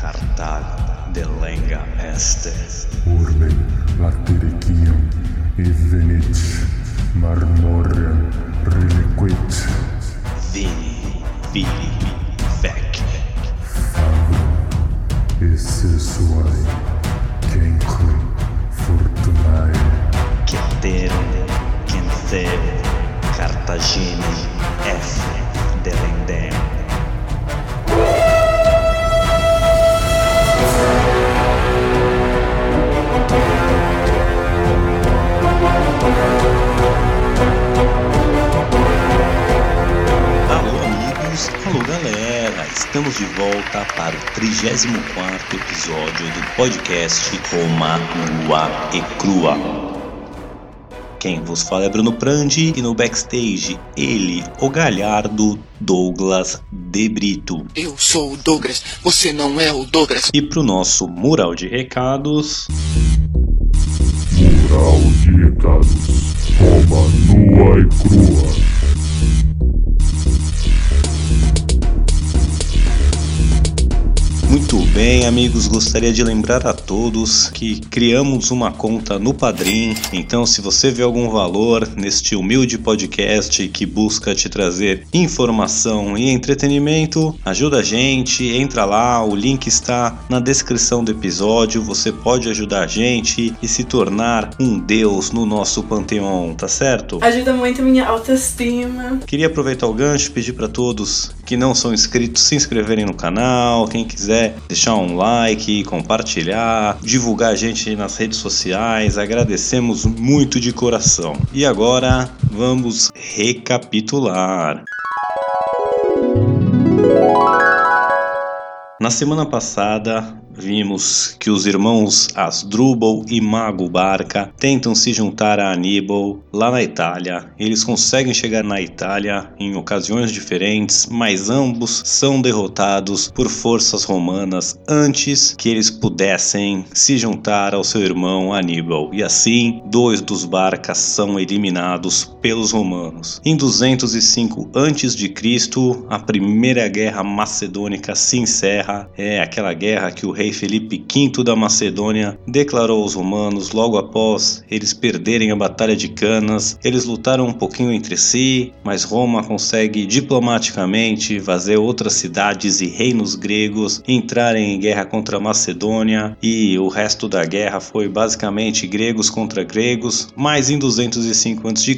Cartago de lenga este. Urbe latericium e venit marmorem reliquit Vini, vili, vec. fabrum e sessuae cenque fortunae Ceterum, Cenceu, Cartagine, F. Delendem. Galera, estamos de volta para o 34 episódio do podcast Roma Nua e Crua. Quem vos fala é Bruno Prandi e no backstage ele, o galhardo Douglas De Brito. Eu sou o Douglas, você não é o Douglas. E pro nosso mural de recados, Mural de recados Roma nua e crua Muito bem, amigos, gostaria de lembrar a todos que criamos uma conta no Padrim. Então, se você vê algum valor neste humilde podcast que busca te trazer informação e entretenimento, ajuda a gente, entra lá, o link está na descrição do episódio. Você pode ajudar a gente e se tornar um deus no nosso panteão, tá certo? Ajuda muito a minha autoestima. Queria aproveitar o gancho e pedir para todos que não são inscritos se inscreverem no canal. Quem quiser deixar um like, compartilhar, divulgar a gente nas redes sociais, agradecemos muito de coração. E agora vamos recapitular. Na semana passada, vimos que os irmãos Asdrubal e Mago Barca tentam se juntar a Aníbal lá na Itália. Eles conseguem chegar na Itália em ocasiões diferentes, mas ambos são derrotados por forças romanas antes que eles pudessem se juntar ao seu irmão Aníbal. E assim, dois dos Barcas são eliminados pelos romanos. Em 205 a.C., a primeira guerra macedônica se encerra. É aquela guerra que o rei Felipe V da Macedônia declarou aos romanos logo após eles perderem a Batalha de Canas. Eles lutaram um pouquinho entre si, mas Roma consegue diplomaticamente fazer outras cidades e reinos gregos entrarem em guerra contra a Macedônia e o resto da guerra foi basicamente gregos contra gregos. Mas em 205 a.C.,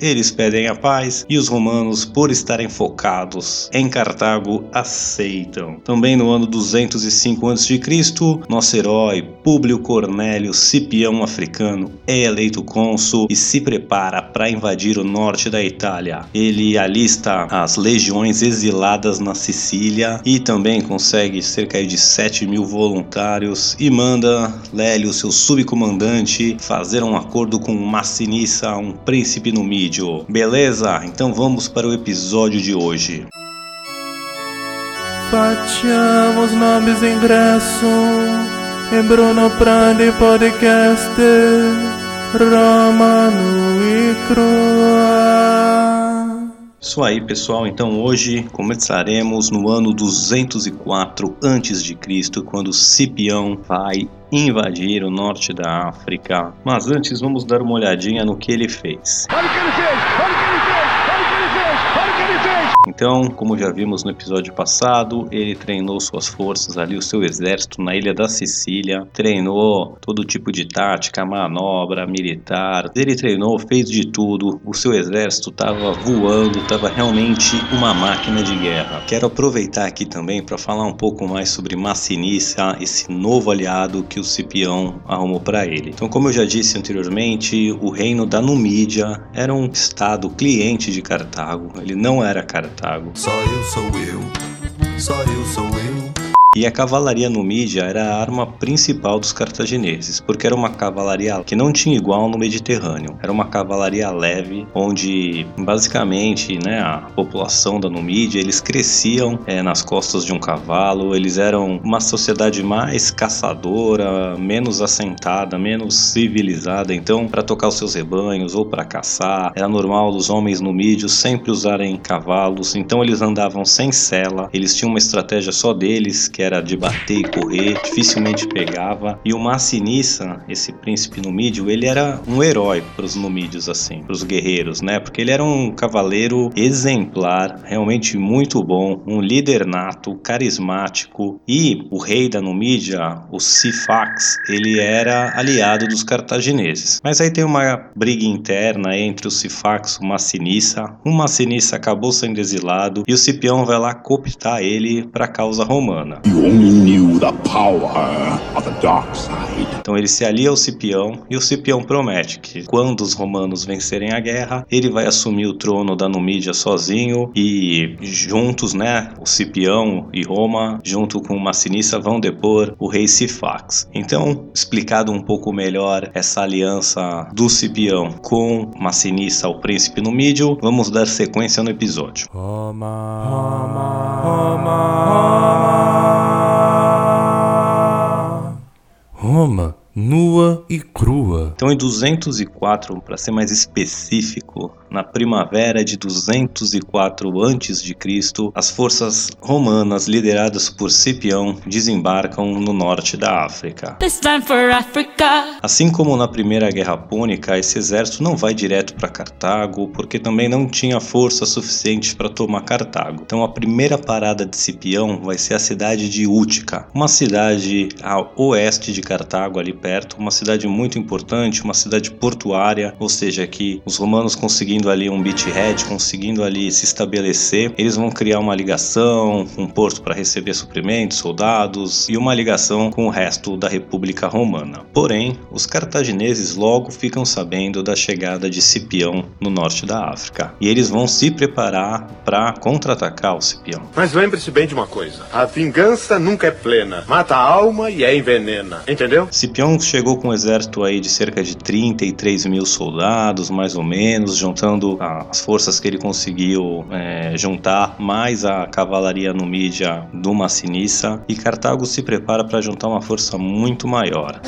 eles pedem a paz e os romanos, por estarem focados em Cartago, aceitam. Também no ano 205 a.C., nosso herói Públio Cornélio Cipião Africano é eleito cônsul e se prepara para invadir o norte da Itália. Ele alista as legiões exiladas na Sicília e também consegue cerca de 7 mil voluntários e manda Lélio, seu subcomandante, fazer um acordo com Massinissa, um príncipe numídio. Beleza? Então vamos para o episódio de hoje. Facciamo snobis ingresso in Bruno Prandi Podcast Romano e Crua. Isso aí, pessoal. Então hoje começaremos no ano 204 a.C., quando Cipião vai invadir o norte da África. Mas antes vamos dar uma olhadinha no que ele fez. Então, como já vimos no episódio passado, ele treinou suas forças ali, o seu exército na ilha da Sicília, treinou todo tipo de tática, manobra militar. Ele treinou, fez de tudo. O seu exército estava voando, estava realmente uma máquina de guerra. Quero aproveitar aqui também para falar um pouco mais sobre Massinissa, esse novo aliado que o Cipião arrumou para ele. Então, como eu já disse anteriormente, o reino da Numídia era um estado cliente de Cartago. Ele não era Cartago. Só eu sou eu, só eu sou eu. E a cavalaria numídia era a arma principal dos cartagineses, porque era uma cavalaria que não tinha igual no Mediterrâneo. Era uma cavalaria leve, onde basicamente né, a população da Numídia eles cresciam é, nas costas de um cavalo, eles eram uma sociedade mais caçadora, menos assentada, menos civilizada. Então, para tocar os seus rebanhos ou para caçar, era normal os homens numídios sempre usarem cavalos. Então, eles andavam sem sela, eles tinham uma estratégia só deles, que que era de bater e correr, dificilmente pegava. E o Massinissa, esse príncipe numídio, ele era um herói para os numídios, assim, para os guerreiros, né? Porque ele era um cavaleiro exemplar, realmente muito bom, um líder nato, carismático. E o rei da Numídia, o Sifax, ele era aliado dos cartagineses. Mas aí tem uma briga interna entre o Sifax e o Massinissa. O Massinissa acabou sendo exilado e o Cipião vai lá cooptar ele para a causa romana. You only knew the power of the dark side. Então ele se alia ao Cipião e o Cipião promete que quando os romanos vencerem a guerra, ele vai assumir o trono da Numídia sozinho e juntos, né, o Cipião e Roma, junto com Massinissa, vão depor o rei Sifax. Então, explicado um pouco melhor essa aliança do Cipião com Massinissa, o príncipe numídio, vamos dar sequência no episódio. Roma, Roma, Roma, Roma. Roma, nua e crua. Então, em 204, para ser mais específico, na primavera de 204 a.C., as forças romanas lideradas por Cipião desembarcam no norte da África. This time for Africa. Assim como na Primeira Guerra Púnica, esse exército não vai direto para Cartago, porque também não tinha força suficiente para tomar Cartago. Então a primeira parada de Cipião vai ser a cidade de Útica, uma cidade a oeste de Cartago, ali perto, uma cidade muito importante, uma cidade portuária, ou seja, que os romanos conseguindo ali um beachhead, conseguindo ali se estabelecer, eles vão criar uma ligação, um porto para receber suprimentos, soldados e uma ligação com o resto da República Romana. Porém, os cartagineses logo ficam sabendo da chegada de Cipião no norte da África e eles vão se preparar para contra-atacar o Cipião. Mas lembre-se bem de uma coisa: a vingança nunca é plena. Mata a alma e é envenena. Entendeu? Cipião chegou com um exército aí de cerca de 33 mil soldados, mais ou menos, juntando as forças que ele conseguiu é, juntar, mais a cavalaria numídia do Massinissa, e Cartago se prepara para juntar uma força muito maior.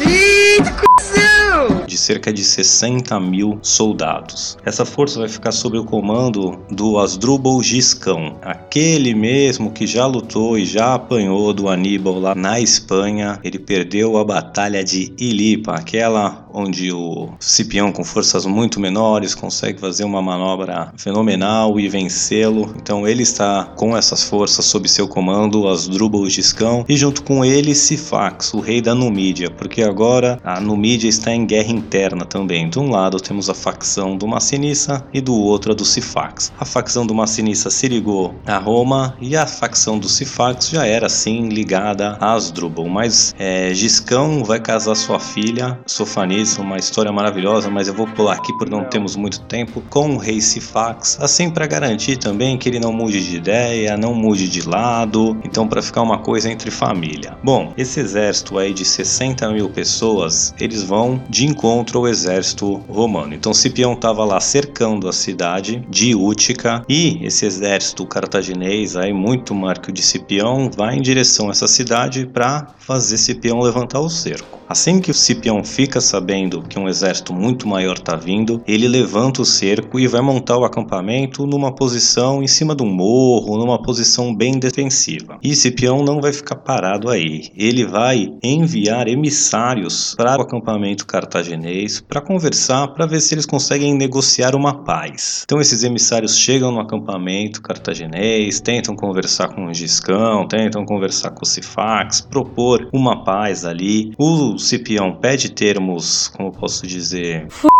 De cerca de 60 mil soldados. Essa força vai ficar sob o comando do Asdrubal Giscão, aquele mesmo que já lutou e já apanhou do Aníbal lá na Espanha. Ele perdeu a batalha de Ilipa, aquela onde o Cipião, com forças muito menores, consegue fazer uma manobra fenomenal e vencê-lo. Então ele está com essas forças sob seu comando, Asdrubal Giscão, e junto com ele Sifax, o rei da Numídia, porque agora a Numídia está em guerra interna também. De um lado temos a facção do Massinissa e do outro a do Sifax. A facção do Massinissa se ligou a Roma e a facção do Sifax já era assim ligada a Asdrubal, mas é, Giscão vai casar sua filha, Sofanis, uma história maravilhosa, mas eu vou pular aqui porque não temos muito tempo, com o rei Sifax, assim para garantir também que ele não mude de ideia, não mude de lado, então para ficar uma coisa entre família. Bom, esse exército aí de 60 mil pessoas, eles vão de encontro ao exército romano. Então Cipião estava lá cercando a cidade de Útica e esse exército cartaginês aí muito maior que o de Cipião vai em direção a essa cidade para fazer Cipião levantar o cerco. Assim que o Cipião fica sabendo que um exército muito maior está vindo, ele levanta o cerco e vai montar o acampamento numa posição em cima de um morro, numa posição bem defensiva. E Cipião não vai ficar parado aí. Ele vai enviar emissários para o acampamento cartaginês para conversar, para ver se eles conseguem negociar uma paz. Então esses emissários chegam no acampamento cartaginês, tentam conversar com o Giscão, tentam conversar com o Sifax, propor uma paz ali. O Cipião pede termos, como posso dizer, Fudidos.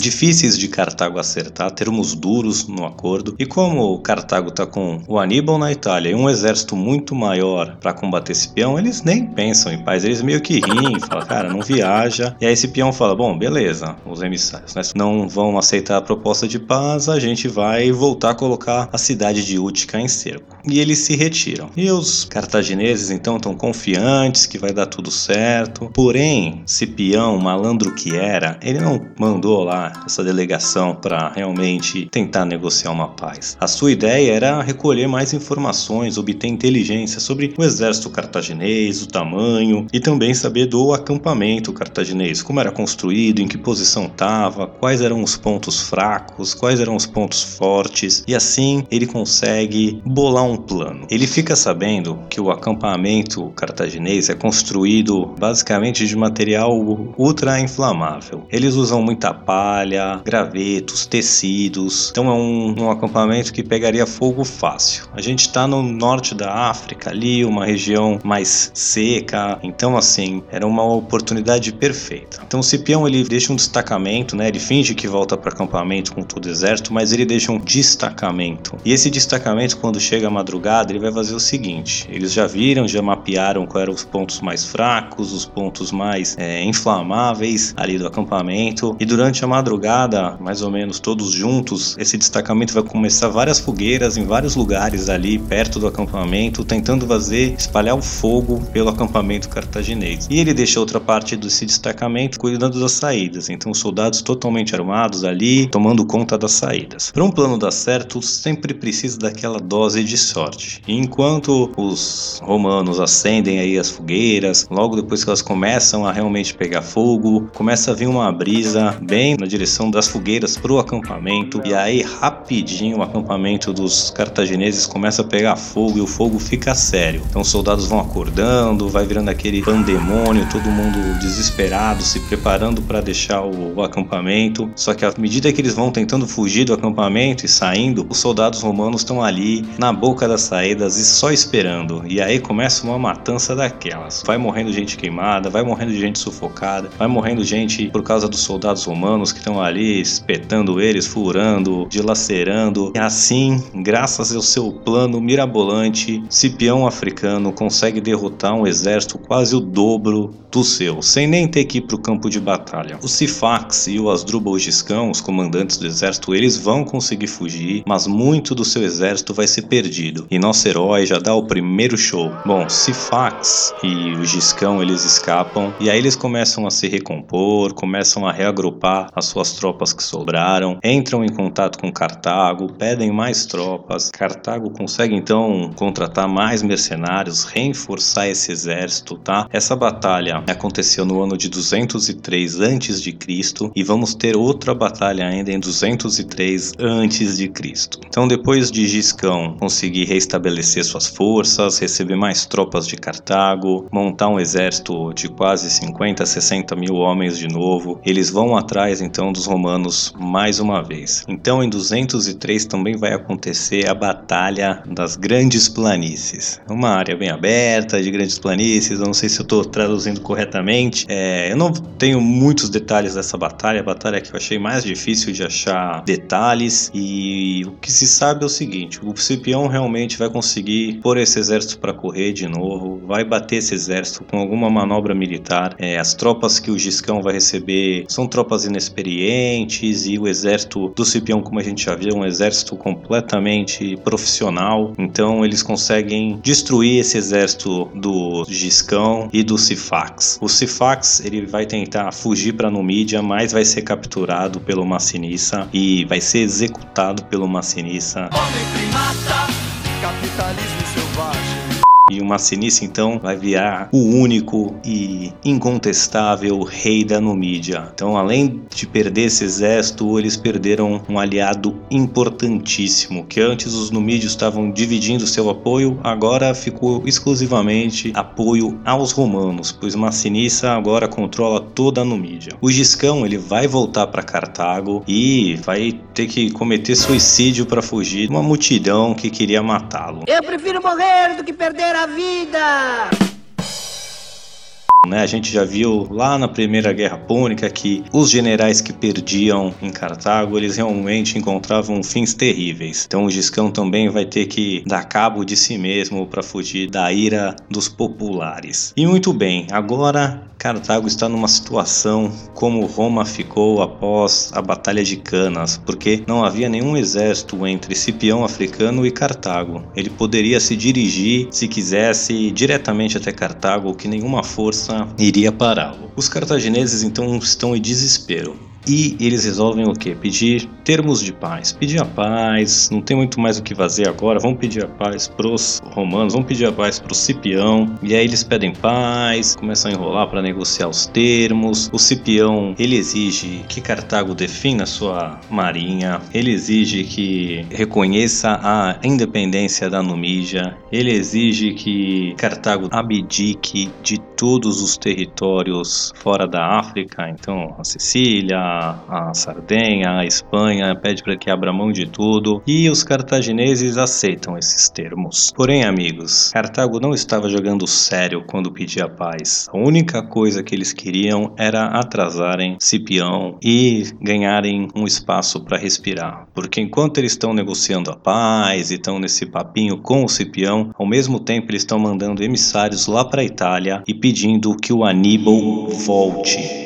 Difíceis de Cartago acertar, termos duros no acordo. E como Cartago tá com o Aníbal na Itália e um exército muito maior para combater Cipião, eles nem pensam em paz, eles meio que riem, falam, cara, não viaja. E aí Cipião fala, bom, beleza, os emissários né, não vão aceitar a proposta de paz, a gente vai voltar a colocar a cidade de Útica em cerco. E eles se retiram. E os cartagineses então estão confiantes que vai dar tudo certo. Porém, Cipião, malandro que era, ele não mandou mandou lá essa delegação para realmente tentar negociar uma paz. A sua ideia era recolher mais informações, obter inteligência sobre o exército cartaginês, o tamanho e também saber do acampamento cartaginês, como era construído, em que posição estava, quais eram os pontos fracos, quais eram os pontos fortes e assim ele consegue bolar um plano. Ele fica sabendo que o acampamento cartaginês é construído basicamente de material ultra inflamável. Eles usam muita palha, gravetos, tecidos, então é um, um acampamento que pegaria fogo fácil. A gente está no norte da África, ali, uma região mais seca, então assim, era uma oportunidade perfeita. Então o Cipião ele deixa um destacamento, né? Ele finge que volta para acampamento com todo o exército, mas ele deixa um destacamento. E esse destacamento, quando chega a madrugada, ele vai fazer o seguinte: eles já viram, já mapearam quais eram os pontos mais fracos, os pontos mais é, inflamáveis ali do acampamento. E durante a madrugada, mais ou menos todos juntos, esse destacamento vai começar várias fogueiras em vários lugares ali perto do acampamento, tentando fazer espalhar o fogo pelo acampamento cartaginês. E ele deixa outra parte desse destacamento cuidando das saídas. Então, os soldados totalmente armados ali, tomando conta das saídas. Para um plano dar certo, sempre precisa daquela dose de sorte. E enquanto os romanos acendem aí as fogueiras, logo depois que elas começam a realmente pegar fogo, começa a vir uma brisa bem na direção das fogueiras para o acampamento. E aí, rapidinho, o acampamento dos cartagineses começa a pegar fogo e o fogo fica sério. Então, os soldados vão acordando, vai virando aquele pandemônio, todo mundo desesperado, se preparando para deixar o, o acampamento. Só que à medida que eles vão tentando fugir do acampamento e saindo, os soldados romanos estão ali na boca das saídas e só esperando. E aí começa uma matança daquelas. Vai morrendo gente queimada, vai morrendo gente sufocada, vai morrendo gente por causa dos soldados romanos que estão ali espetando eles, furando, dilacerando. E assim, graças ao seu plano mirabolante, Cipião africano consegue derrotar um exército quase o dobro do seu, sem nem ter que ir para o campo de batalha. O Sifax e o Asdrubal Giscão, os comandantes do exército, eles vão conseguir fugir, mas muito do seu exército vai ser perdido. E nosso herói já dá o primeiro show. Bom, Sifax e o Giscão eles escapam e aí eles começam a se recompor, começam a reagrupar as suas tropas que sobraram, entram em contato com Cartago, pedem mais tropas. Cartago consegue então contratar mais mercenários, reforçar esse exército, tá? Essa batalha aconteceu no ano de 203 antes de Cristo e vamos ter outra batalha ainda em 203 antes de Cristo. Então depois de Giscão conseguir restabelecer suas forças, receber mais tropas de Cartago, montar um exército de quase 50, 60 mil homens de novo, eles vão atrás então dos romanos mais uma vez. Então em 203 também vai acontecer a batalha das Grandes Planícies, uma área bem aberta de Grandes Planícies. Eu não sei se eu estou traduzindo corretamente. É, eu não tenho muitos detalhes dessa batalha, a batalha que eu achei mais difícil de achar detalhes. E o que se sabe é o seguinte: o Cipião realmente vai conseguir pôr esse exército para correr de novo, vai bater esse exército com alguma manobra militar. É, as tropas que o Giscão vai receber são tropas inexperientes e o exército do Cipião, como a gente já viu, é um exército completamente profissional. Então eles conseguem destruir esse exército do Giscão e do Sifax. O Sifax ele vai tentar fugir para Numídia, mas vai ser capturado pelo Massinissa e vai ser executado pelo Massinissa. Homem primata, capitalismo selvagem. E o Massinissa então vai virar o único e incontestável rei da Numídia. Então, além de perder esse exército, eles perderam um aliado importantíssimo, que antes os numídios estavam dividindo seu apoio, agora ficou exclusivamente apoio aos romanos, pois Massinissa agora controla toda a Numídia. O Giscão ele vai voltar para Cartago e vai ter que cometer suicídio para fugir de uma multidão que queria matá-lo. Eu prefiro morrer do que perder a vida! Né? A gente já viu lá na Primeira Guerra Púnica que os generais que perdiam em Cartago, eles realmente encontravam fins terríveis. Então o Giscão também vai ter que dar cabo de si mesmo para fugir da ira dos populares. E muito bem, agora Cartago está numa situação como Roma ficou após a Batalha de Canas, porque não havia nenhum exército entre Cipião africano e Cartago. Ele poderia se dirigir, se quisesse, diretamente até Cartago, que nenhuma força iria pará-lo. Os cartagineses então estão em desespero. E eles resolvem o que? Pedir termos de paz. Pedir a paz, não tem muito mais o que fazer agora, vamos pedir a paz pros romanos, vamos pedir a paz pro Cipião, e aí eles pedem paz, começam a enrolar para negociar os termos. O Cipião, ele exige que Cartago defina sua marinha, ele exige que reconheça a independência da Numídia, ele exige que Cartago abdique de todos os territórios fora da África, então a Sicília, a Sardenha, a Espanha, pede para que abra mão de tudo e os cartagineses aceitam esses termos. Porém, amigos, Cartago não estava jogando sério quando pedia paz. A única coisa que eles queriam era atrasarem Cipião e ganharem um espaço para respirar, porque enquanto eles estão negociando a paz e estão nesse papinho com o Cipião, ao mesmo tempo eles estão mandando emissários lá para a Itália e pedindo que o Aníbal volte.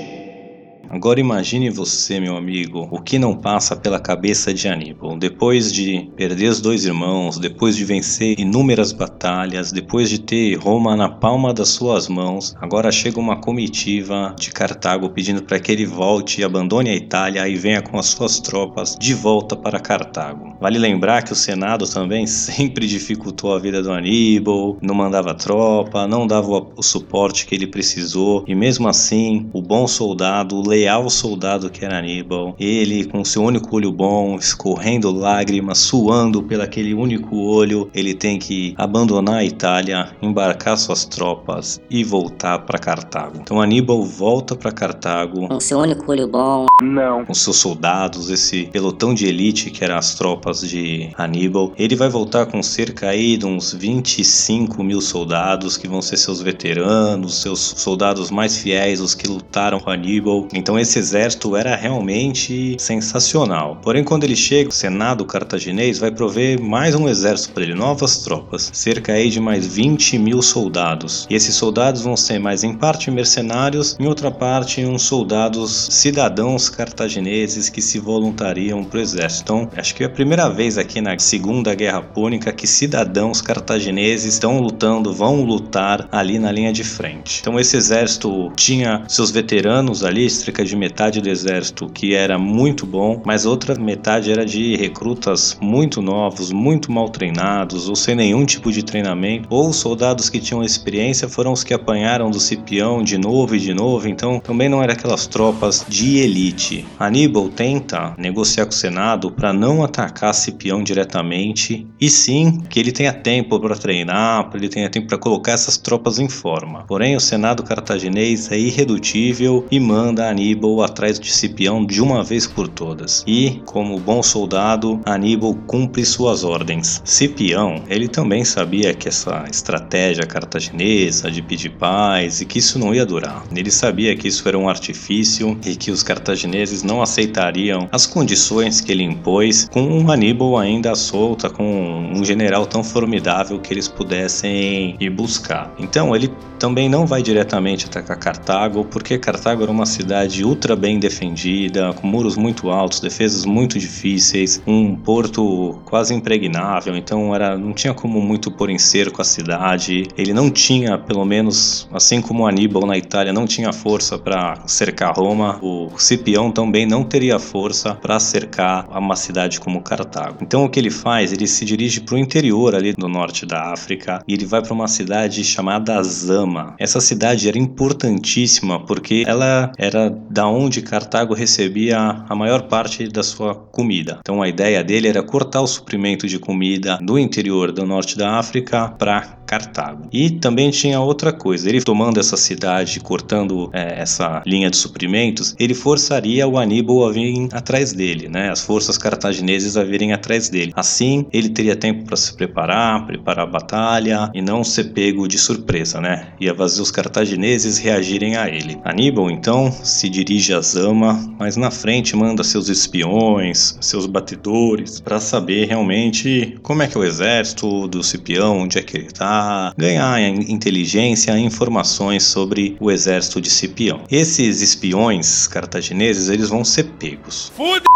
Agora imagine você, meu amigo, o que não passa pela cabeça de Aníbal. Depois de perder os dois irmãos, depois de vencer inúmeras batalhas, depois de ter Roma na palma das suas mãos, agora chega uma comitiva de Cartago pedindo para que ele volte abandone a Itália e venha com as suas tropas de volta para Cartago. Vale lembrar que o Senado também sempre dificultou a vida do Aníbal, não mandava tropa, não dava o suporte que ele precisou e mesmo assim, o bom soldado leal soldado que era Aníbal, ele com seu único olho bom, escorrendo lágrimas, suando pelo aquele único olho, ele tem que abandonar a Itália, embarcar suas tropas e voltar para Cartago. Então Aníbal volta para Cartago com seu único olho bom, Não. com seus soldados, esse pelotão de elite que eram as tropas de Aníbal. Ele vai voltar com cerca aí de uns 25 mil soldados que vão ser seus veteranos, seus soldados mais fiéis, os que lutaram com Aníbal. Então esse exército era realmente sensacional. Porém, quando ele chega, o Senado cartaginês vai prover mais um exército para ele, novas tropas, cerca aí de mais 20 mil soldados. E esses soldados vão ser mais em parte mercenários, em outra parte uns soldados cidadãos cartagineses que se voluntariam para o exército. Então, acho que é a primeira vez aqui na Segunda Guerra Púnica que cidadãos cartagineses estão lutando, vão lutar ali na linha de frente. Então, esse exército tinha seus veteranos ali, cerca de metade do exército que era muito bom, mas outra metade era de recrutas muito novos, muito mal treinados ou sem nenhum tipo de treinamento, ou soldados que tinham experiência foram os que apanharam do Cipião de novo e de novo, então também não era aquelas tropas de elite. Aníbal tenta negociar com o Senado para não atacar Cipião diretamente e sim que ele tenha tempo para treinar, ele tenha tempo para colocar essas tropas em forma. Porém, o Senado cartaginês é irredutível e manda Aníbal atrás de Cipião de uma vez por todas. E, como bom soldado, Aníbal cumpre suas ordens. Cipião, ele também sabia que essa estratégia cartaginesa de pedir paz e que isso não ia durar. Ele sabia que isso era um artifício e que os cartagineses não aceitariam as condições que ele impôs com Aníbal ainda solta, com um general tão formidável que eles pudessem ir buscar. Então ele também não vai diretamente atacar Cartago, porque Cartago era uma cidade ultra bem defendida, com muros muito altos, defesas muito difíceis, um porto quase impregnável, então era não tinha como muito pôr em cerco a cidade. Ele não tinha, pelo menos, assim como Aníbal na Itália não tinha força para cercar Roma, o Cipião também não teria força para cercar uma cidade como Cartago. Então o que ele faz? Ele se dirige para o interior ali do norte da África e ele vai para uma cidade chamada Zama. Essa cidade era importantíssima porque ela era da onde Cartago recebia a maior parte da sua comida. Então a ideia dele era cortar o suprimento de comida do interior do norte da África para Cartago. E também tinha outra coisa, ele tomando essa cidade, cortando é, essa linha de suprimentos, ele forçaria o Aníbal a vir atrás dele, né? As forças cartaginesas a virem atrás dele. Assim, ele teria tempo para se preparar, preparar a batalha e não ser pego de surpresa, né? Ia fazer os cartagineses reagirem a ele. Aníbal então se dirige a Zama, mas na frente manda seus espiões, seus batedores para saber realmente como é que é o exército do Cipião, onde é que ele tá, a ganhar inteligência e informações sobre o exército de Cipião. Esses espiões cartagineses, eles vão ser pegos. Fudeu!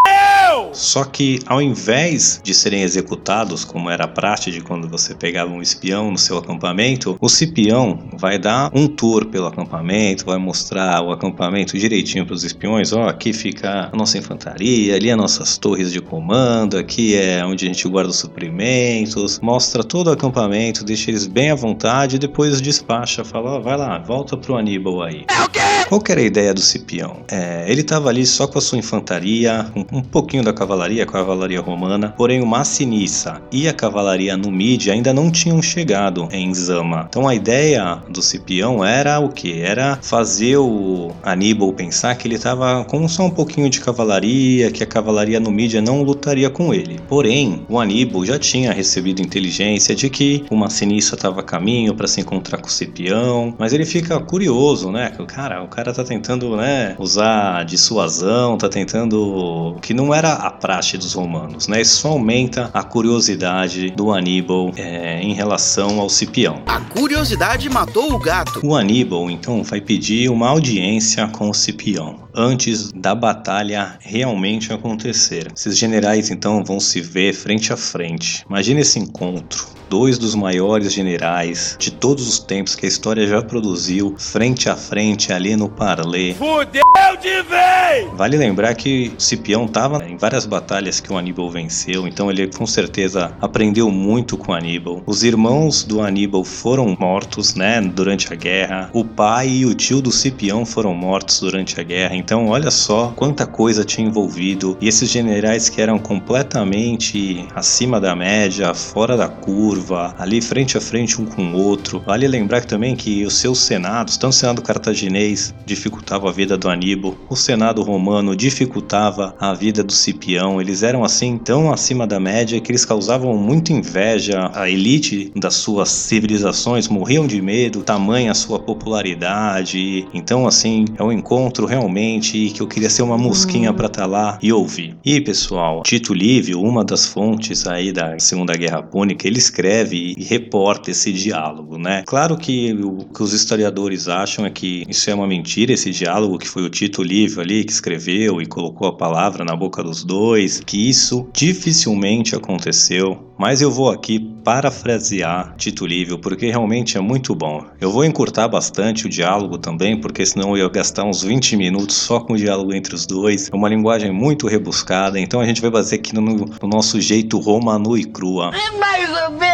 Só que ao invés de serem executados, como era a prática de quando você pegava um espião no seu acampamento, o Cipião vai dar um tour pelo acampamento, vai mostrar o acampamento direitinho para os espiões. Ó, aqui fica a nossa infantaria, ali as nossas torres de comando, aqui é onde a gente guarda os suprimentos. Mostra todo o acampamento, deixa eles bem à vontade e depois despacha, fala, ó, vai lá, volta pro Aníbal aí. É o quê? Qual que era a ideia do Cipião? É, ele estava ali só com a sua infantaria, um, um pouquinho da cavalaria, a cavalaria romana, porém o Massinissa e a cavalaria Numídia ainda não tinham chegado em Zama. Então a ideia do Cipião era o que? Era fazer o Aníbal pensar que ele estava com só um pouquinho de cavalaria, que a cavalaria Numídia não lutaria com ele. Porém, o Aníbal já tinha recebido inteligência de que o Massinissa estava a caminho para se encontrar com o Cipião, mas ele fica curioso, né? Cara, o cara tá tentando, né, usar dissuasão, tá tentando que não era a praxe dos romanos, né? Isso aumenta a curiosidade do Aníbal é, em relação ao Cipião. A curiosidade matou o gato. O Aníbal então vai pedir uma audiência com o Cipião antes da batalha realmente acontecer. Esses generais então vão se ver frente a frente. Imagine esse encontro. Dois dos maiores generais de todos os tempos que a história já produziu, frente a frente ali no Parlé. Fudeu de vez! Vale lembrar que Cipião estava em várias batalhas que o Aníbal venceu, então ele com certeza aprendeu muito com Aníbal. Os irmãos do Aníbal foram mortos, né, durante a guerra. O pai e o tio do Cipião foram mortos durante a guerra. Então, olha só quanta coisa tinha envolvido. E esses generais que eram completamente acima da média, fora da curva, ali frente a frente um com o outro. Vale lembrar também que os seus senados, tanto o senado cartaginês dificultava a vida do Aníbal, o senado romano dificultava a vida do Cipião. Eles eram assim tão acima da média que eles causavam muita inveja. A elite das suas civilizações morriam de medo, tamanha a sua popularidade. Então, assim, é um encontro realmente que eu queria ser uma mosquinha para estar lá e ouvir. E pessoal, Tito Livio, uma das fontes aí da Segunda Guerra Púnica, ele escreve e reporta esse diálogo, né? Claro que o que os historiadores acham é que isso é uma mentira, esse diálogo que foi o Tito Livio ali que escreveu e colocou a palavra na boca dos dois, que isso dificilmente aconteceu. Mas eu vou aqui parafrasear Tito Livio porque realmente é muito bom. Eu vou encurtar bastante o diálogo também, porque senão eu ia gastar uns 20 minutos só com o diálogo entre os dois. É uma linguagem muito rebuscada, então a gente vai fazer aqui no, no nosso jeito romano e crua. É mais ou menos.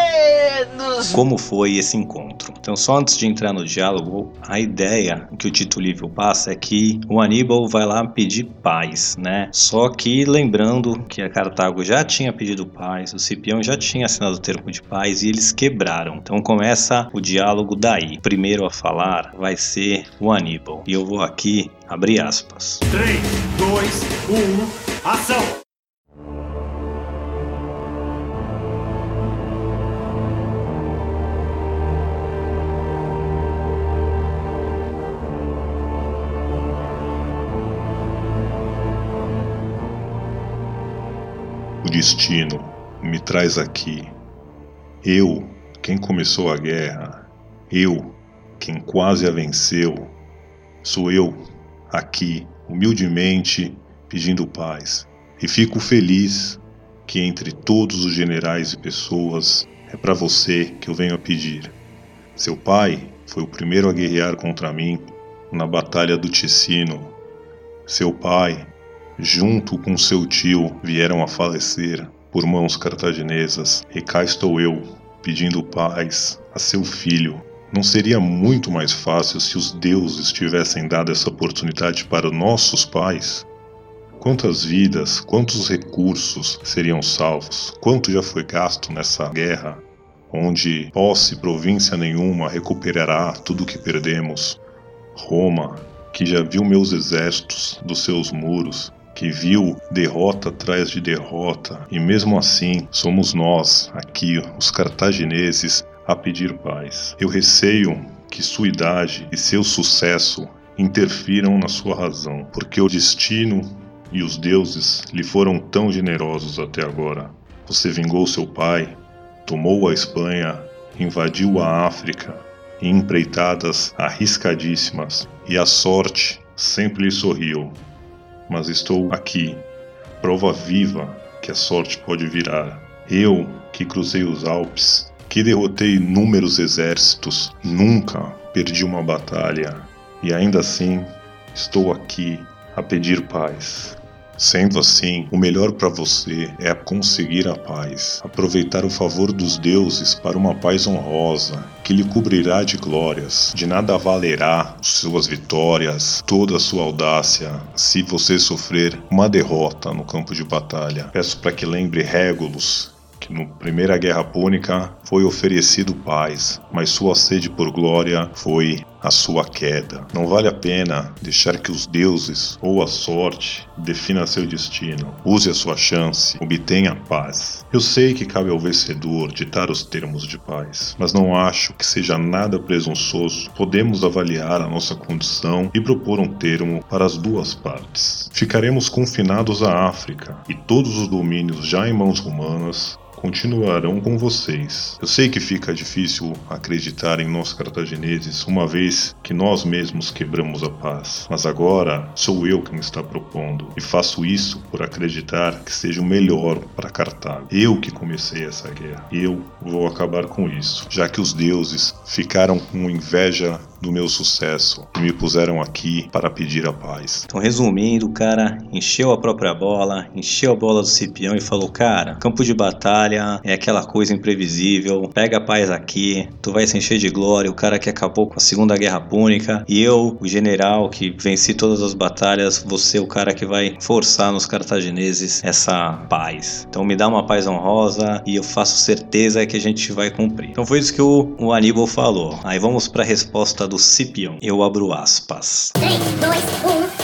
Como foi esse encontro? Então, só antes de entrar no diálogo, a ideia que o Tito Livio passa é que o Aníbal vai lá pedir paz, né? Só que lembrando que a Cartago já tinha pedido paz, o Cipião já tinha assinado o termo de paz e eles quebraram. Então começa o diálogo daí. Primeiro a falar vai ser o Aníbal. E eu vou aqui abrir aspas. 3, 2, 1, ação! Destino me traz aqui. Eu, quem começou a guerra, eu, quem quase a venceu, sou eu, aqui, humildemente, pedindo paz. E fico feliz que entre todos os generais e pessoas é para você que eu venho a pedir. Seu pai foi o primeiro a guerrear contra mim na Batalha do Ticino. Seu pai, junto com seu tio, vieram a falecer por mãos cartaginesas, e cá estou eu, pedindo paz a seu filho. Não seria muito mais fácil se os deuses tivessem dado essa oportunidade para nossos pais? Quantas vidas, quantos recursos seriam salvos? Quanto já foi gasto nessa guerra, onde posse província nenhuma recuperará tudo o que perdemos? Roma, que já viu meus exércitos dos seus muros, que viu derrota atrás de derrota, e mesmo assim somos nós, aqui, os cartagineses, a pedir paz. Eu receio que sua idade e seu sucesso interfiram na sua razão, porque o destino e os deuses lhe foram tão generosos até agora. Você vingou seu pai, tomou a Espanha invadiu a África em empreitadas arriscadíssimas e a sorte sempre lhe sorriu. Mas estou aqui, prova viva que a sorte pode virar. Eu, que cruzei os Alpes, que derrotei inúmeros exércitos, nunca perdi uma batalha. E ainda assim, estou aqui a pedir paz. Sendo assim, o melhor para você é conseguir a paz, aproveitar o favor dos deuses para uma paz honrosa, que lhe cobrirá de glórias. De nada valerá suas vitórias, toda a sua audácia, se você sofrer uma derrota no campo de batalha. Peço para que lembre Régulus, que na Primeira Guerra Púnica foi oferecido paz, mas sua sede por glória foi a sua queda. Não vale a pena deixar que os deuses ou a sorte defina seu destino. Use a sua chance, obtenha paz. Eu sei que cabe ao vencedor ditar os termos de paz, mas não acho que seja nada presunçoso. Podemos avaliar a nossa condição e propor um termo para as duas partes. Ficaremos confinados à África e todos os domínios já em mãos romanas continuarão com vocês. Eu sei que fica difícil acreditar em nós cartagineses, uma vez que nós mesmos quebramos a paz. Mas agora sou eu quem está propondo, e faço isso por acreditar que seja o melhor para Cartago. Eu que comecei essa guerra. Eu vou acabar com isso, já que os deuses ficaram com inveja do meu sucesso e me puseram aqui para pedir a paz. Então, resumindo, o cara encheu a própria bola, encheu a bola do Cipião e falou: Cara, campo de batalha é aquela coisa imprevisível, pega paz aqui, tu vai se encher de glória. O cara que acabou com a Segunda Guerra Púnica e eu, o general que venci todas as batalhas, você, o cara que vai forçar nos cartagineses essa paz. Então, me dá uma paz honrosa e eu faço certeza que a gente vai cumprir. Então, foi isso que o, o Aníbal falou. Aí vamos para a resposta do Cipião. Eu abro aspas. 3, 2, 1, ação!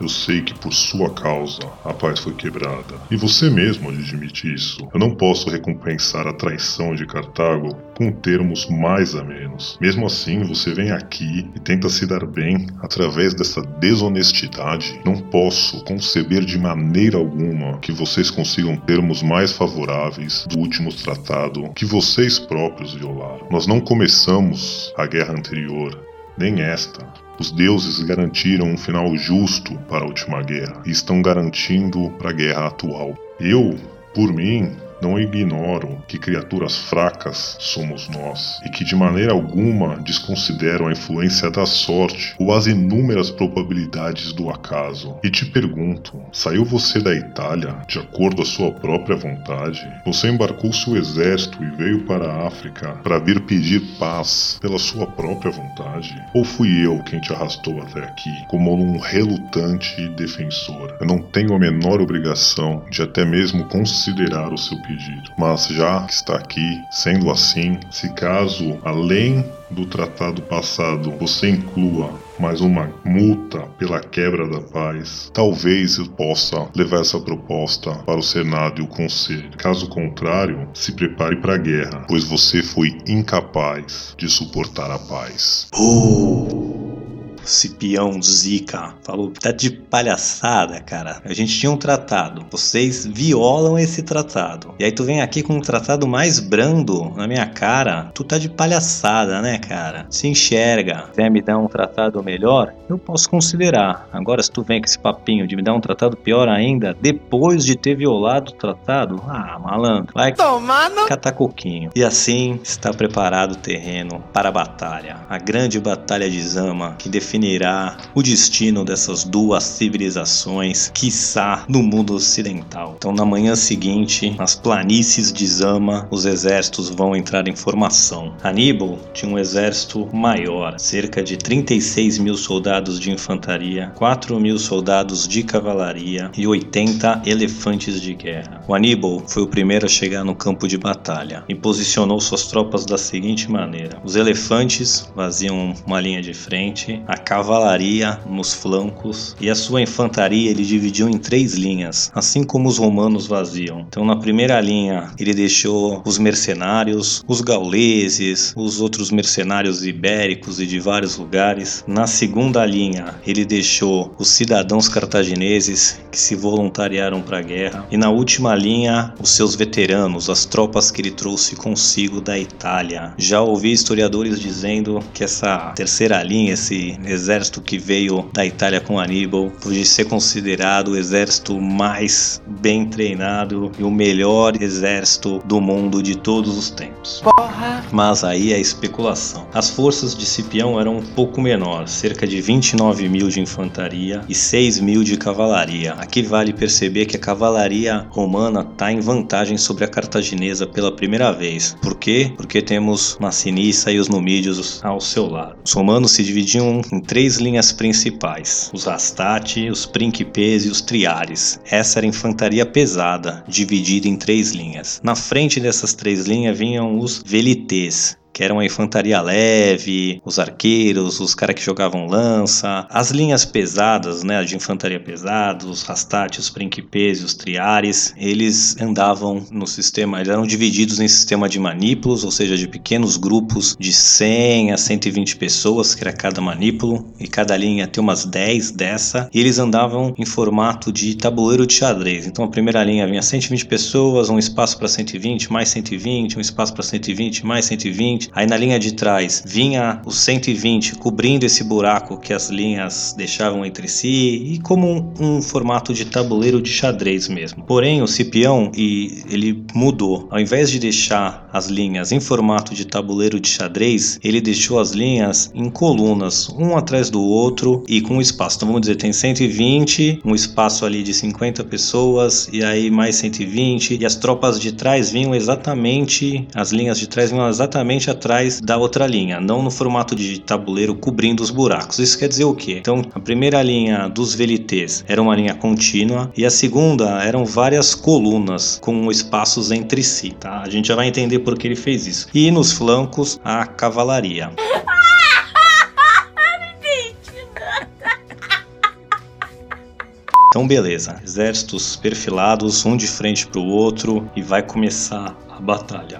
Eu sei que por sua causa a paz foi quebrada. E você mesmo admite isso. Eu não posso recompensar a traição de Cartago com termos mais a menos. Mesmo assim, você vem aqui e tenta se dar bem através dessa desonestidade. Não posso conceber de maneira alguma que vocês consigam termos mais favoráveis do último tratado que vocês próprios violaram. Nós não começamos a guerra anterior, nem esta. Os deuses garantiram um final justo para a última guerra e estão garantindo para a guerra atual. Eu, por mim, não ignoro que criaturas fracas somos nós e que de maneira alguma desconsideram a influência da sorte ou as inúmeras probabilidades do acaso. E te pergunto: saiu você da Itália de acordo à sua própria vontade? Você embarcou seu exército e veio para a África para vir pedir paz pela sua própria vontade? Ou fui eu quem te arrastou até aqui como um relutante defensor? Eu não tenho a menor obrigação de até mesmo considerar o seu pedido. Mas já que está aqui, sendo assim, se caso além do tratado passado você inclua mais uma multa pela quebra da paz, talvez eu possa levar essa proposta para o Senado e o Conselho. Caso contrário, se prepare para a guerra, pois você foi incapaz de suportar a paz. Oh. Cipião Zica falou: tá de palhaçada, cara. A gente tinha um tratado. Vocês violam esse tratado. E aí tu vem aqui com um tratado mais brando na minha cara. Tu tá de palhaçada, né, cara? Se enxerga. Quer me dar um tratado melhor? Eu posso considerar. Agora, se tu vem com esse papinho de me dar um tratado pior ainda, depois de ter violado o tratado, ah, malandro, vai tomar no catacoquinho. E assim está preparado o terreno para a batalha. A grande batalha de Zama que define definirá o destino dessas duas civilizações, quiçá no mundo ocidental. Então, na manhã seguinte, nas planícies de Zama, os exércitos vão entrar em formação. Aníbal tinha um exército maior, cerca de 36 mil soldados de infantaria, 4 mil soldados de cavalaria e 80 elefantes de guerra. O Aníbal foi o primeiro a chegar no campo de batalha e posicionou suas tropas da seguinte maneira: os elefantes faziam uma linha de frente, a cavalaria nos flancos e a sua infantaria ele dividiu em três linhas, assim como os romanos faziam. Então, na primeira linha, ele deixou os mercenários, os gauleses, os outros mercenários ibéricos e de vários lugares. Na segunda linha, ele deixou os cidadãos cartagineses que se voluntariaram para a guerra. E na última linha, os seus veteranos, as tropas que ele trouxe consigo da Itália. Já ouvi historiadores dizendo que essa terceira linha, esse exército que veio da Itália com Aníbal, pode ser considerado o exército mais bem treinado e o melhor exército do mundo de todos os tempos. Porra. Mas aí é especulação. As forças de Cipião eram um pouco menores, cerca de 29 mil de infantaria e 6 mil de cavalaria. Aqui vale perceber que a cavalaria romana está em vantagem sobre a cartaginesa pela primeira vez. Por quê? Porque temos Massinissa e os numídios ao seu lado. Os romanos se dividiam em três linhas principais: os Hastati, os Principes e os Triares. Essa era infantaria pesada, dividida em três linhas. Na frente dessas três linhas vinham os Velites, que eram a infantaria leve, os arqueiros, os caras que jogavam lança, as linhas pesadas, né, de infantaria pesada, os rastates, os principes os triares, eles andavam no sistema, eles eram divididos em sistema de manípulos, ou seja, de pequenos grupos de 100 a 120 pessoas, que era cada manípulo, e cada linha tem umas 10 dessa, e eles andavam em formato de tabuleiro de xadrez. Então a primeira linha vinha 120 pessoas, um espaço para 120, mais 120, um espaço para 120, mais 120, Aí na linha de trás vinha os 120 cobrindo esse buraco que as linhas deixavam entre si e como um, um formato de tabuleiro de xadrez mesmo. Porém, o Cipião e ele mudou. Ao invés de deixar as linhas em formato de tabuleiro de xadrez, ele deixou as linhas em colunas, um atrás do outro e com espaço. Então vamos dizer, tem 120, um espaço ali de 50 pessoas e aí mais 120 e as tropas de trás vinham exatamente, as linhas de trás vinham exatamente atrás da outra linha, não no formato de tabuleiro cobrindo os buracos. Isso quer dizer o quê? Então, a primeira linha dos velites era uma linha contínua e a segunda eram várias colunas com espaços entre si, tá? A gente já vai entender por que ele fez isso. E nos flancos, a cavalaria. Então, beleza. Exércitos perfilados, um de frente para o outro, e vai começar batalha.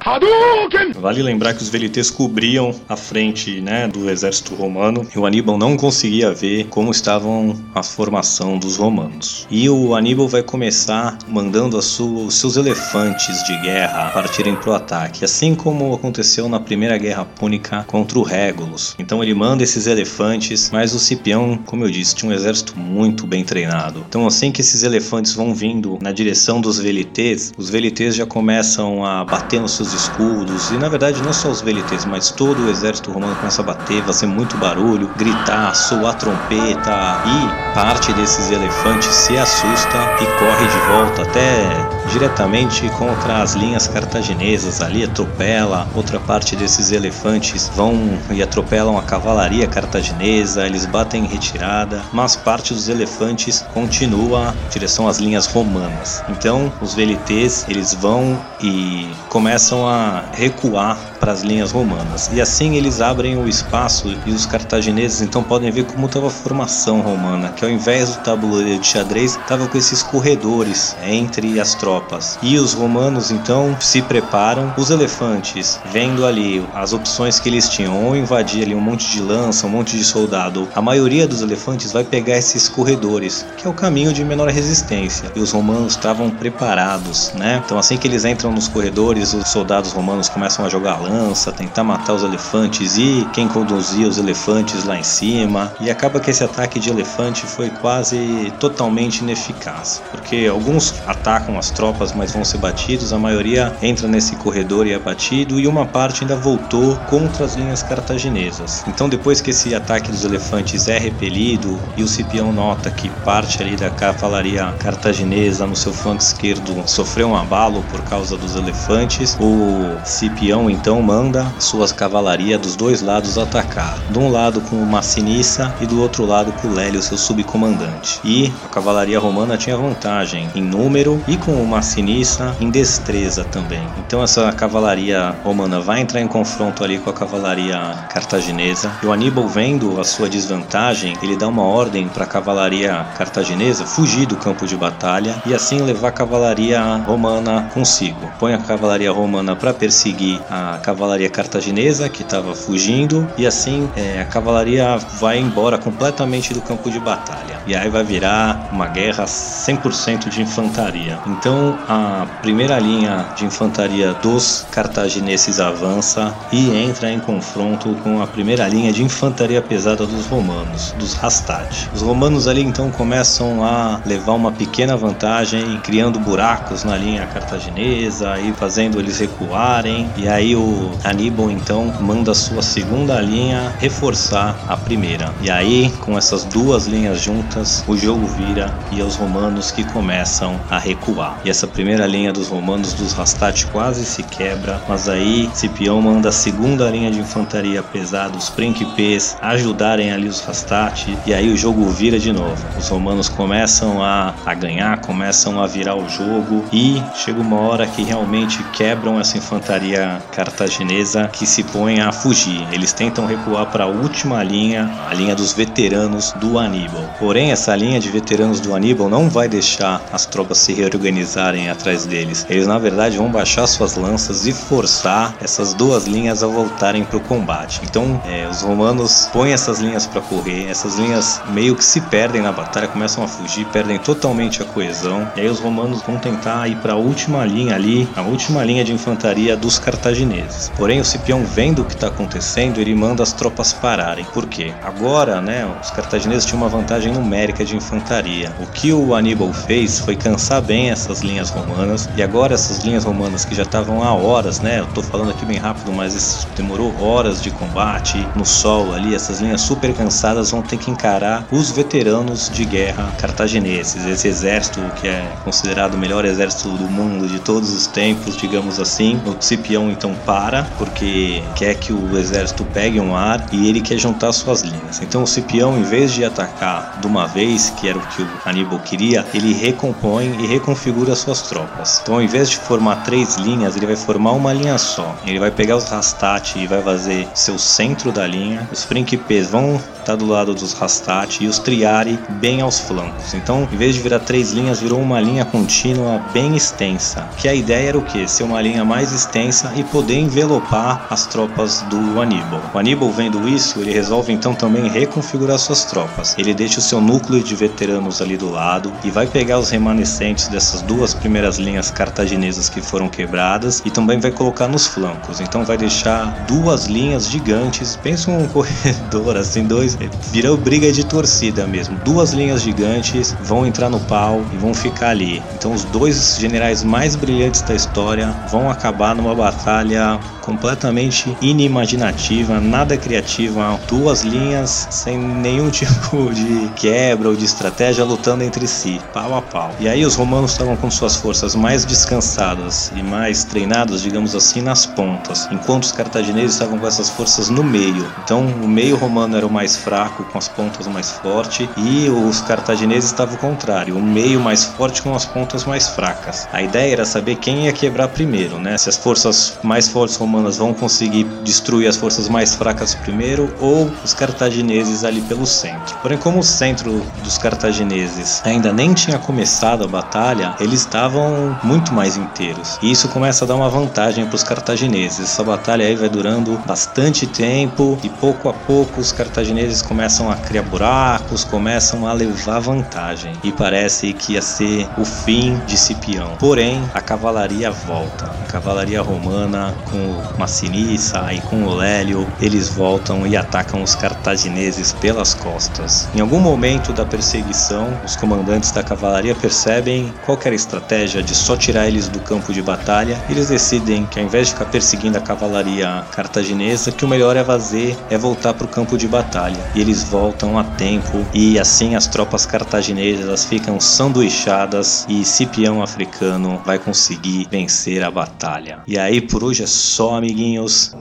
Vale lembrar que os velites cobriam a frente né, do exército romano e o Aníbal não conseguia ver como estavam a formação dos romanos. E o Aníbal vai começar mandando sua, os seus elefantes de guerra partirem para o ataque, assim como aconteceu na primeira guerra púnica contra o Regulus. Então ele manda esses elefantes, mas o Cipião, como eu disse, tinha um exército muito bem treinado. Então assim que esses elefantes vão vindo na direção dos velites, os velites já começam a bater nos seus escudos. E na verdade, não só os velites, mas todo o exército romano começa a bater, fazer muito barulho, gritar, soar trompeta. E parte desses elefantes se assusta e corre de volta até diretamente contra as linhas cartaginesas. Ali atropela, outra parte desses elefantes vão e atropelam a cavalaria cartaginesa, eles batem em retirada, mas parte dos elefantes continua em direção às linhas romanas. Então, os velites, eles vão e começam a recuar para as linhas romanas. E assim eles abrem o espaço e os cartagineses então podem ver como estava a formação romana, que ao invés do tabuleiro de xadrez, estava com esses corredores entre as tropas. E os romanos então se preparam, os elefantes, vendo ali as opções que eles tinham, ou invadir ali um monte de lança, um monte de soldado, a maioria dos elefantes vai pegar esses corredores, que é o caminho de menor resistência. E os romanos estavam preparados, né? Então assim que eles entram nos corredores, os soldados romanos começam a jogar lança, tentar matar os elefantes e quem conduzia os elefantes lá em cima. E acaba que esse ataque de elefante foi quase totalmente ineficaz, porque alguns atacam as tropas, mas vão ser batidos, a maioria entra nesse corredor e é batido, e uma parte ainda voltou contra as linhas cartaginesas. Então, depois que esse ataque dos elefantes é repelido e o Cipião nota que parte ali da cavalaria cartaginesa no seu flanco esquerdo sofreu um abalo por causa dos elefantes infantes, o Cipião então manda suas cavalaria dos dois lados atacar. De um lado com o Massinissa e do outro lado com o Lélio, seu subcomandante. E a cavalaria romana tinha vantagem em número e com o Massinissa em destreza também. Então essa cavalaria romana vai entrar em confronto ali com a cavalaria cartaginesa. E o Aníbal vendo a sua desvantagem, ele dá uma ordem para a cavalaria cartaginesa fugir do campo de batalha e assim levar a cavalaria romana consigo. Põe a cavalaria romana para perseguir a cavalaria cartaginesa que estava fugindo e assim é, a cavalaria vai embora completamente do campo de batalha. E aí vai virar uma guerra 100% de infantaria. Então a primeira linha de infantaria dos cartagineses avança e entra em confronto com a primeira linha de infantaria pesada dos romanos, dos Hastati. Os romanos ali então começam a levar uma pequena vantagem, criando buracos na linha cartaginesa e fazendo eles recuarem. E aí o Aníbal então manda sua segunda linha reforçar a primeira. E aí, com essas duas linhas juntas, o jogo vira e é os romanos que começam a recuar. E essa primeira linha dos romanos dos Hastati quase se quebra, mas aí Cipião manda a segunda linha de infantaria pesada, os príncipes, ajudarem ali os Hastati, e aí o jogo vira de novo. Os romanos começam a, a ganhar, começam a virar o jogo, e chega uma hora que realmente quebram essa infantaria cartaginesa que se põe a fugir. Eles tentam recuar para a última linha, a linha dos veteranos do Aníbal. Porém, essa linha de veteranos do Aníbal não vai deixar as tropas se reorganizarem atrás deles. Eles, na verdade, vão baixar suas lanças e forçar essas duas linhas a voltarem para o combate. Então, é, os romanos põem essas linhas para correr, essas linhas meio que se perdem na batalha, começam a fugir, perdem totalmente a coesão. E aí os romanos vão tentar ir para a última linha ali, a última linha de infantaria dos cartagineses. Porém, o Cipião vendo o que está acontecendo, ele manda as tropas pararem. Por quê? Agora, né, os cartagineses tinham uma vantagem numérica de infantaria. O que o Aníbal fez foi cansar bem essas linhas romanas e agora essas linhas romanas que já estavam há horas, né? Eu tô falando aqui bem rápido, mas isso demorou horas de combate no sol ali, essas linhas super cansadas vão ter que encarar os veteranos de guerra cartagineses, esse exército que é considerado o melhor exército do mundo de todos os tempos, digamos assim. O Cipião então para porque quer que o exército pegue um ar e ele quer juntar suas linhas. Então o Cipião, em vez de atacar de uma vez, que era o que o Aníbal queria, ele recompõe e reconfigura suas tropas. Então, ao invés de formar três linhas, ele vai formar uma linha só. Ele vai pegar os Rastati e vai fazer seu centro da linha. Os príncipes vão estar do lado dos Rastati e os Triari bem aos flancos. Então, em vez de virar três linhas, virou uma linha contínua bem extensa. Que a ideia era o que? Ser uma linha mais extensa e poder envelopar as tropas do Aníbal. O Aníbal vendo isso, ele resolve então também reconfigurar suas tropas. Ele deixa o seu núcleo de veteranos ali do lado e vai pegar os remanescentes dessas duas primeiras linhas cartaginesas que foram quebradas e também vai colocar nos flancos. Então vai deixar duas linhas gigantes, pensa um corredor assim, dois, virou briga de torcida mesmo. Duas linhas gigantes vão entrar no pau e vão ficar ali. Então os dois generais mais brilhantes da história vão acabar numa batalha completamente inimaginativa, nada criativa, duas linhas sem nenhum tipo de quebra ou de estratégia lutando entre si, pau a pau. E aí os romanos estavam com suas forças mais descansadas e mais treinadas, digamos assim, nas pontas, enquanto os cartagineses estavam com essas forças no meio. Então o meio romano era o mais fraco, com as pontas mais fortes, e os cartagineses estavam o contrário, o meio mais forte com as pontas mais fracas. A ideia era saber quem ia quebrar primeiro, né? Se as forças mais fortes romanas vão conseguir destruir as forças mais fracas primeiro ou os cartagineses ali pelo centro. Porém, como o centro dos cartagineses ainda nem tinha começado a batalha, eles estavam muito mais inteiros. E isso começa a dar uma vantagem para os cartagineses. Essa batalha aí vai durando bastante tempo e pouco a pouco os cartagineses começam a criar buracos, começam a levar vantagem. E parece que ia ser o fim de Cipião. Porém, a cavalaria volta. A cavalaria romana com o Massinissa e com o Lélio, eles voltam e atacam os cartagineses pelas costas. Em algum momento da perseguição, os comandantes da cavalaria percebem qual era a estratégia de só tirar eles do campo de batalha. Eles decidem que ao invés de ficar perseguindo a cavalaria cartaginesa, que o melhor é fazer é voltar para o campo de batalha. E eles voltam a tempo e assim as tropas cartaginesas ficam sanduichadas e Cipião africano vai conseguir vencer vencer a batalha. E aí por hoje é só, amiguinhos.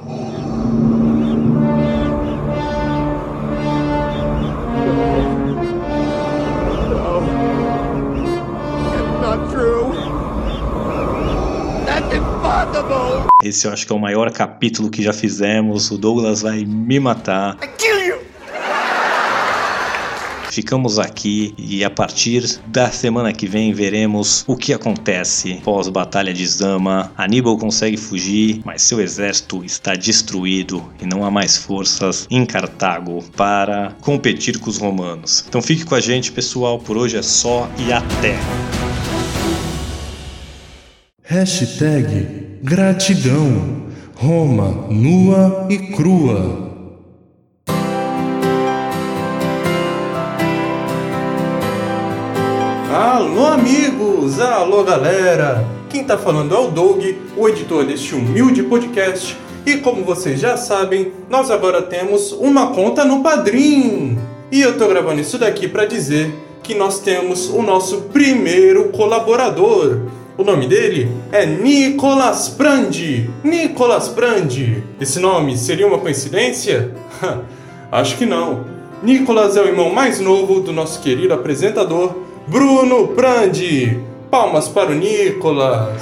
Esse eu acho que é o maior capítulo que já fizemos. O Douglas vai me matar. Ficamos aqui e a partir da semana que vem veremos o que acontece pós batalha de Zama. Aníbal consegue fugir, mas seu exército está destruído e não há mais forças em Cartago para competir com os romanos. Então fique com a gente, pessoal. Por hoje é só e até. Hashtag Gratidão. Roma nua e crua. Alô, amigos! Alô, galera! Quem tá falando é o Doug, o editor deste humilde podcast. E como vocês já sabem, nós agora temos uma conta no Padrim. E eu tô gravando isso daqui para dizer que nós temos o nosso primeiro colaborador. O nome dele é Nicolas Prandi. Nicolas Prandi. Esse nome seria uma coincidência? Acho que não. Nicolas é o irmão mais novo do nosso querido apresentador Bruno Prandi. Palmas para o Nicolas.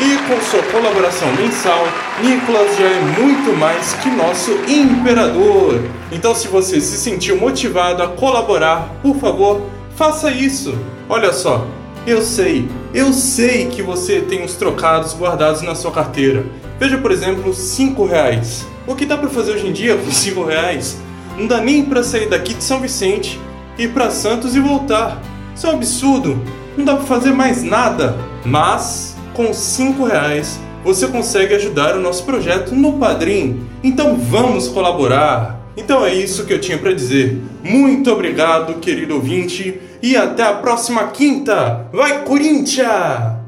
E com sua colaboração mensal, Nicolas já é muito mais que nosso imperador. Então, se você se sentiu motivado a colaborar, por favor, faça isso. Olha só, eu sei, eu sei que você tem uns trocados guardados na sua carteira. Veja, por exemplo, 5 reais. O que dá para fazer hoje em dia com 5 reais? Não dá nem para sair daqui de São Vicente, ir para Santos e voltar. Isso é um absurdo. Não dá para fazer mais nada. Mas com 5 reais você consegue ajudar o nosso projeto no Padrim. Então vamos colaborar. Então é isso que eu tinha para dizer. Muito obrigado, querido ouvinte, e até a próxima quinta. Vai, Corinthians!